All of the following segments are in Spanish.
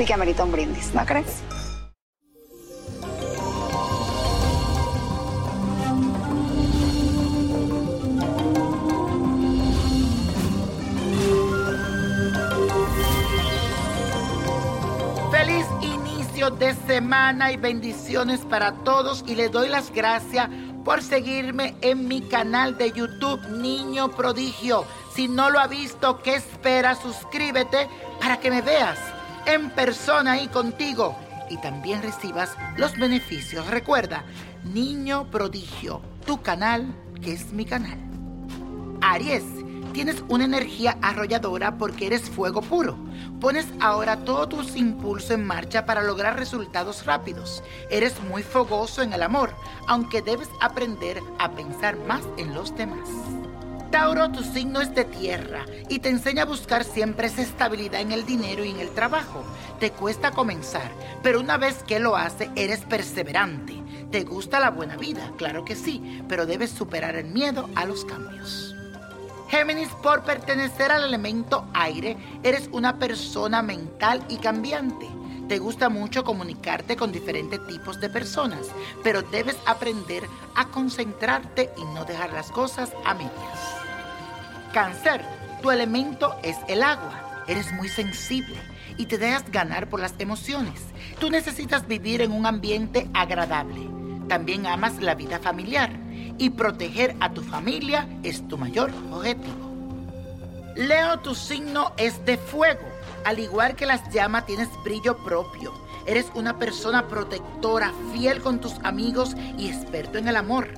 sí que amerita un brindis, ¿no crees? Feliz inicio de semana y bendiciones para todos y les doy las gracias por seguirme en mi canal de YouTube Niño Prodigio. Si no lo ha visto, ¿qué espera? Suscríbete para que me veas en persona ahí contigo y también recibas los beneficios. Recuerda, Niño Prodigio, tu canal que es mi canal. Aries, tienes una energía arrolladora porque eres fuego puro. Pones ahora todos tus impulsos en marcha para lograr resultados rápidos. Eres muy fogoso en el amor, aunque debes aprender a pensar más en los demás. Tauro, tu signo es de tierra y te enseña a buscar siempre esa estabilidad en el dinero y en el trabajo. Te cuesta comenzar, pero una vez que lo haces, eres perseverante. ¿Te gusta la buena vida? Claro que sí, pero debes superar el miedo a los cambios. Géminis, por pertenecer al elemento aire, eres una persona mental y cambiante. Te gusta mucho comunicarte con diferentes tipos de personas, pero debes aprender a concentrarte y no dejar las cosas a medias. Cáncer, tu elemento es el agua. Eres muy sensible y te dejas ganar por las emociones. Tú necesitas vivir en un ambiente agradable. También amas la vida familiar y proteger a tu familia es tu mayor objetivo. Leo, tu signo es de fuego. Al igual que las llamas, tienes brillo propio. Eres una persona protectora, fiel con tus amigos y experto en el amor.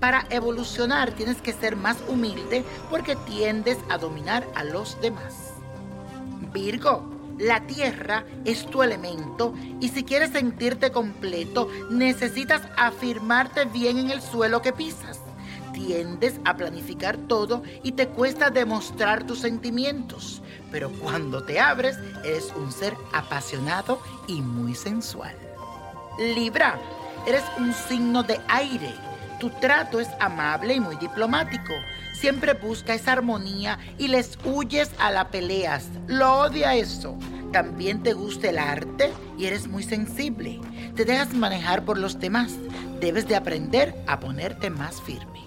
Para evolucionar tienes que ser más humilde porque tiendes a dominar a los demás. Virgo, la tierra es tu elemento y si quieres sentirte completo necesitas afirmarte bien en el suelo que pisas. Tiendes a planificar todo y te cuesta demostrar tus sentimientos, pero cuando te abres eres un ser apasionado y muy sensual. Libra, eres un signo de aire. Tu trato es amable y muy diplomático. Siempre busca esa armonía y les huyes a la peleas. Lo odia eso. También te gusta el arte y eres muy sensible. Te dejas manejar por los demás. Debes de aprender a ponerte más firme.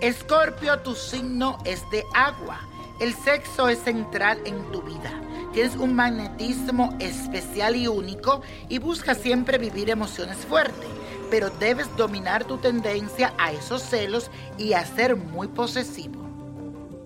Escorpio, tu signo es de agua. El sexo es central en tu vida. Tienes un magnetismo especial y único y buscas siempre vivir emociones fuertes, pero debes dominar tu tendencia a esos celos y a ser muy posesivo.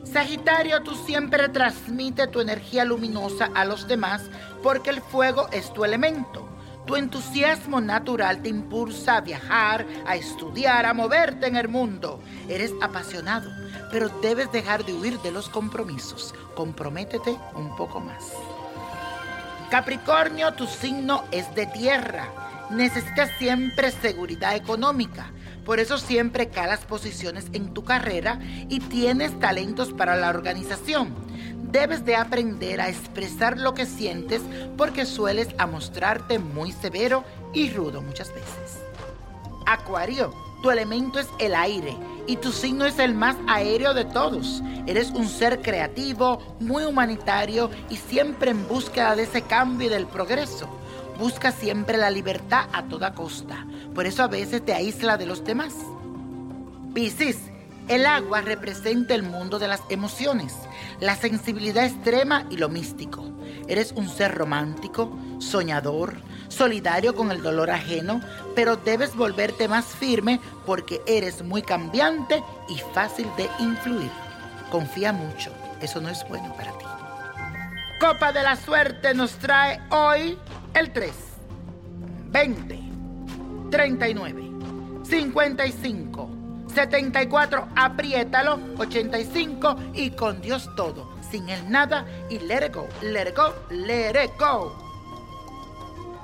Sagitario, tú siempre transmite tu energía luminosa a los demás porque el fuego es tu elemento. Tu entusiasmo natural te impulsa a viajar, a estudiar, a moverte en el mundo. Eres apasionado, pero debes dejar de huir de los compromisos. Comprométete un poco más. Capricornio, tu signo es de tierra. Necesitas siempre seguridad económica. Por eso siempre calas posiciones en tu carrera y tienes talentos para la organización. debes de aprender a expresar lo que sientes porque sueles mostrarte muy severo y rudo muchas veces. Acuario, tu elemento es el aire y tu signo es el más aéreo de todos. Eres un ser creativo, muy humanitario y siempre en búsqueda de ese cambio y del progreso. Busca siempre la libertad a toda costa. Por eso a veces te aísla de los demás. Piscis, el agua representa el mundo de las emociones, la sensibilidad extrema y lo místico. Eres un ser romántico, soñador, solidario con el dolor ajeno, pero debes volverte más firme porque eres muy cambiante y fácil de influir. Confía mucho, eso no es bueno para ti. Copa de la Suerte nos trae hoy el 3, 20, 39, 55, 74, apriétalo, 85 y con Dios todo, sin el nada y let it go, let go, let go.